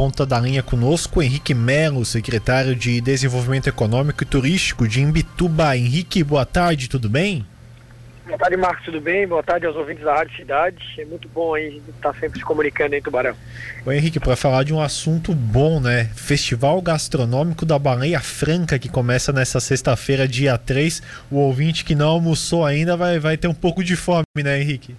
ponta da linha conosco, Henrique Melo, secretário de Desenvolvimento Econômico e Turístico de Imbituba. Henrique, boa tarde, tudo bem? Boa tarde, Marcos, tudo bem? Boa tarde aos ouvintes da Rádio Cidade. É muito bom aí estar sempre se comunicando em Tubarão. Oi, Henrique, para falar de um assunto bom, né? Festival Gastronômico da Baleia Franca, que começa nessa sexta-feira, dia 3. O ouvinte que não almoçou ainda vai, vai ter um pouco de fome, né, Henrique?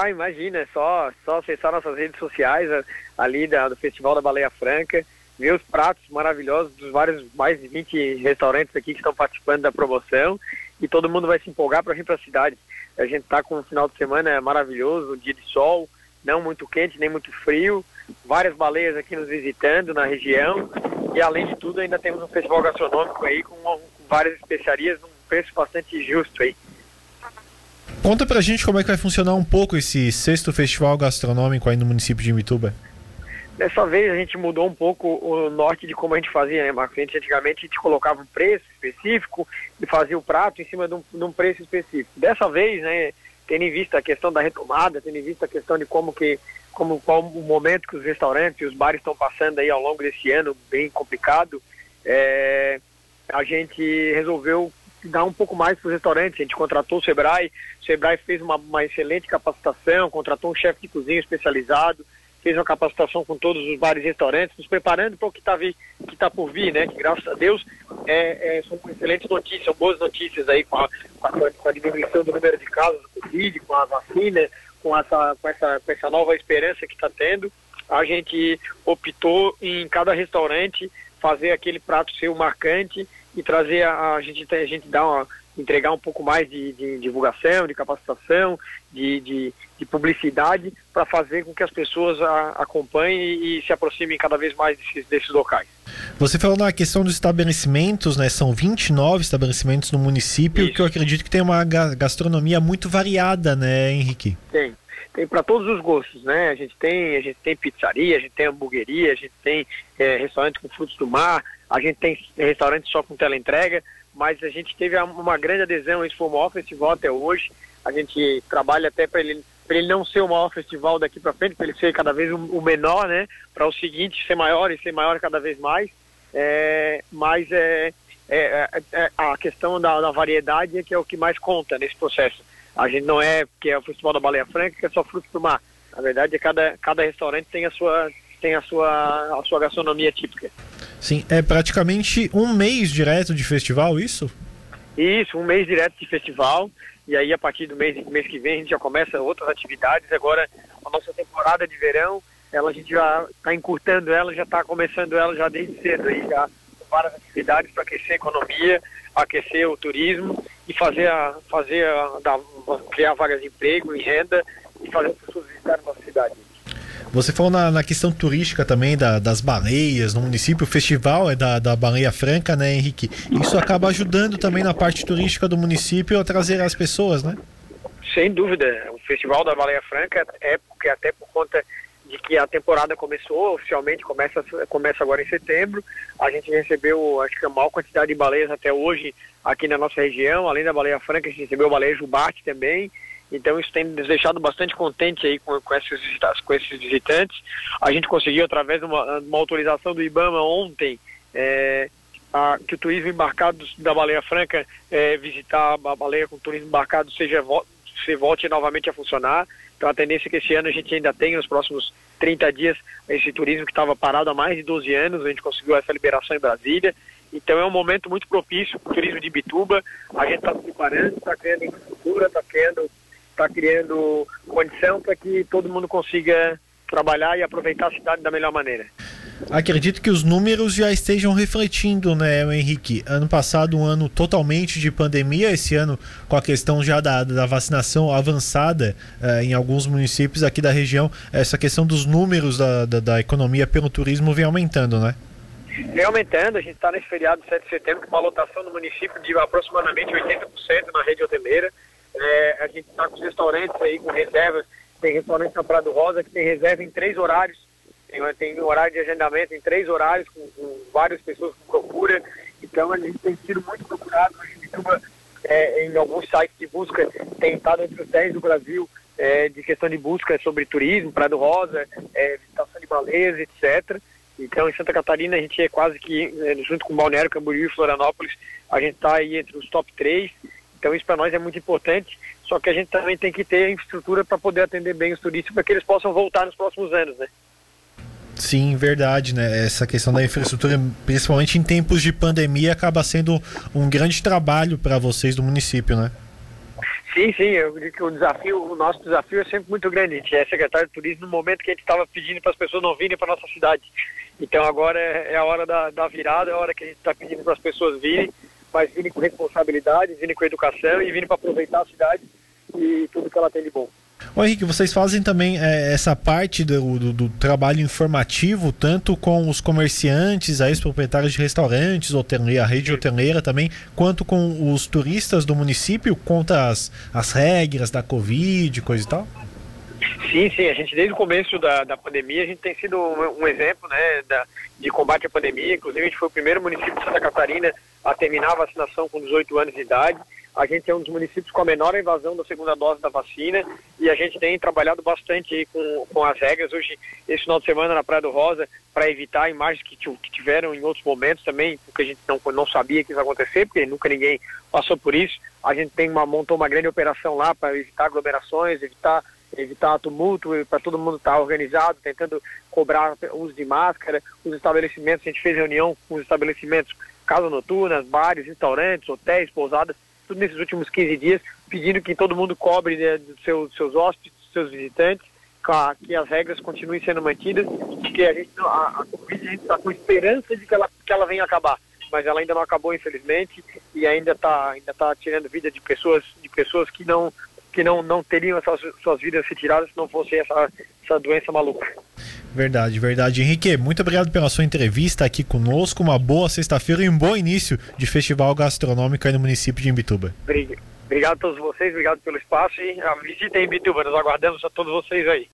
Ah, imagina, é só, só acessar nossas redes sociais ali da, do Festival da Baleia Franca, ver os pratos maravilhosos dos vários, mais de 20 restaurantes aqui que estão participando da promoção e todo mundo vai se empolgar para vir para a cidade. A gente está com um final de semana maravilhoso, um dia de sol, não muito quente nem muito frio, várias baleias aqui nos visitando na região e além de tudo ainda temos um festival gastronômico aí com, com várias especiarias num preço bastante justo aí. Conta pra gente como é que vai funcionar um pouco esse sexto festival gastronômico aí no município de Imituba. Dessa vez a gente mudou um pouco o norte de como a gente fazia, né, Marcos? antigamente a gente colocava um preço específico e fazia o prato em cima de um, de um, preço específico. Dessa vez, né, tendo em vista a questão da retomada, tendo em vista a questão de como que, como qual o momento que os restaurantes e os bares estão passando aí ao longo desse ano bem complicado, é, a gente resolveu dar um pouco mais para os restaurantes. A gente contratou o Sebrae, o Sebrae fez uma, uma excelente capacitação, contratou um chefe de cozinha especializado, fez uma capacitação com todos os bares e restaurantes, nos preparando para o que está tá por vir, né? Que graças a Deus é, é, são excelentes notícias, são boas notícias aí com a, com a, com a diminuição do número de casos do Covid, com a vacina, com essa, com essa, com essa nova esperança que está tendo. A gente optou em cada restaurante fazer aquele prato seu marcante e trazer a, a gente a gente dá uma, entregar um pouco mais de, de divulgação, de capacitação, de, de, de publicidade para fazer com que as pessoas a, acompanhem e, e, se aproximem cada vez mais desses, desses locais. Você falou na questão dos estabelecimentos, né? São 29 estabelecimentos no município, Isso. que eu acredito que tem uma gastronomia muito variada, né, Henrique? Tem. Tem para todos os gostos, né? A gente tem, a gente tem pizzaria, a gente tem hamburgueria, a gente tem é, restaurante com frutos do mar, a gente tem restaurante só com teleentrega, mas a gente teve uma grande adesão. Esse foi o maior festival até hoje. A gente trabalha até para ele, ele não ser o maior festival daqui para frente, para ele ser cada vez o menor, né? Para o seguinte ser maior e ser maior cada vez mais. É, mas é, é, é, é a questão da, da, variedade é que é o que mais conta nesse processo. A gente não é que é o Festival da Baleia Franca, que é só frutos do mar. Na verdade, é cada, cada restaurante tem a sua tem a sua, a sua gastronomia típica. Sim, é praticamente um mês direto de festival, isso? Isso, um mês direto de festival. E aí, a partir do mês, mês que vem, a gente já começa outras atividades. Agora, a nossa temporada de verão, ela, a gente já está encurtando ela, já está começando ela já desde cedo. Aí, já várias atividades para aquecer a economia, aquecer o turismo e fazer a, fazer a, criar vagas de emprego e renda e fazer as pessoas visitarem a nossa cidade. Você falou na, na questão turística também da, das baleias no município, o festival é da, da Baleia Franca, né, Henrique? Isso acaba ajudando também na parte turística do município a trazer as pessoas, né? Sem dúvida. O Festival da Baleia Franca é porque até por conta de que a temporada começou, oficialmente começa, começa agora em setembro. A gente recebeu, acho que a maior quantidade de baleias até hoje aqui na nossa região. Além da baleia franca, a gente recebeu baleia jubarte também. Então isso tem nos deixado bastante contente aí com, com, esses, com esses visitantes. A gente conseguiu, através de uma, uma autorização do IBAMA ontem, é, a, que o turismo embarcado da Baleia Franca, é, visitar a baleia com turismo embarcado, seja se volte novamente a funcionar. Então a tendência é que esse ano a gente ainda tem, nos próximos 30 dias, esse turismo que estava parado há mais de 12 anos, a gente conseguiu essa liberação em Brasília. Então é um momento muito propício para o turismo de Bituba. A gente está se preparando, está criando infraestrutura, está criando está criando condição para que todo mundo consiga trabalhar e aproveitar a cidade da melhor maneira. Acredito que os números já estejam refletindo, né, Henrique? Ano passado, um ano totalmente de pandemia, esse ano com a questão já da, da vacinação avançada eh, em alguns municípios aqui da região, essa questão dos números da, da, da economia pelo turismo vem aumentando, né? Vem aumentando, a gente está nesse feriado de 7 de setembro com uma lotação no município de aproximadamente 80% na rede hoteleira. É, a gente está com os restaurantes aí com reservas. Tem restaurante na Prado Rosa que tem reserva em três horários. Tem, tem horário de agendamento em três horários, com, com várias pessoas que procura. Então a gente tem sido muito procurado. A gente é, em alguns sites de busca tem estado entre os 10 do Brasil é, de questão de busca sobre turismo, Praia do Rosa, é, visitação de baleias, etc. Então, em Santa Catarina, a gente é quase que, é, junto com Balneário, Camboriú e Florianópolis, a gente está aí entre os top 3. Então, isso para nós é muito importante. Só que a gente também tem que ter infraestrutura para poder atender bem os turistas, para que eles possam voltar nos próximos anos, né? Sim, verdade, né? Essa questão da infraestrutura, principalmente em tempos de pandemia, acaba sendo um grande trabalho para vocês do município, né? Sim, sim, eu digo que o desafio, o nosso desafio é sempre muito grande. A gente é secretário de turismo no momento que a gente estava pedindo para as pessoas não virem para nossa cidade. Então agora é, é, a hora da, da virada, é a hora que a gente está pedindo para as pessoas virem, mas virem com responsabilidade, virem com educação e virem para aproveitar a cidade e tudo que ela tem de bom. Ô Henrique, vocês fazem também é, essa parte do, do, do, trabalho informativo, tanto com os comerciantes, aí, os proprietários de restaurantes, a rede hoteleira também, quanto com os turistas do município, conta as, as regras da Covid, coisa e tal? Sim, sim, a gente desde o começo da, da pandemia, a gente tem sido um, um exemplo né, da, de combate à pandemia, inclusive a gente foi o primeiro município de Santa Catarina a terminar a vacinação com 18 anos de idade, a gente é um dos municípios com a menor invasão da segunda dose da vacina e a gente tem trabalhado bastante com, com as regras. Hoje, esse final de semana na Praia do Rosa, para evitar imagens que, que tiveram em outros momentos também, porque a gente não, não sabia que isso ia acontecer, porque nunca ninguém passou por isso. A gente tem uma, montou uma grande operação lá para evitar aglomerações, evitar evitar tumulto, para todo mundo estar tá organizado, tentando cobrar uso de máscara. Os estabelecimentos, a gente fez reunião com os estabelecimentos, casas noturnas, bares, restaurantes, hotéis, pousadas, nesses últimos 15 dias, pedindo que todo mundo cobre né, seus, hóspedes, seus visitantes, que as regras continuem sendo mantidas, que a gente, a, a Covid está com esperança de que ela, que ela venha acabar, mas ela ainda não acabou infelizmente e ainda está ainda tá tirando vida de pessoas de pessoas que não que não, não teriam essas suas vidas retiradas se não fosse essa, essa doença maluca. Verdade, verdade. Henrique, muito obrigado pela sua entrevista aqui conosco. Uma boa sexta-feira e um bom início de festival gastronômico aí no município de Imbituba. Obrigado a todos vocês, obrigado pelo espaço e a visita em Imbituba. Nós aguardamos a todos vocês aí.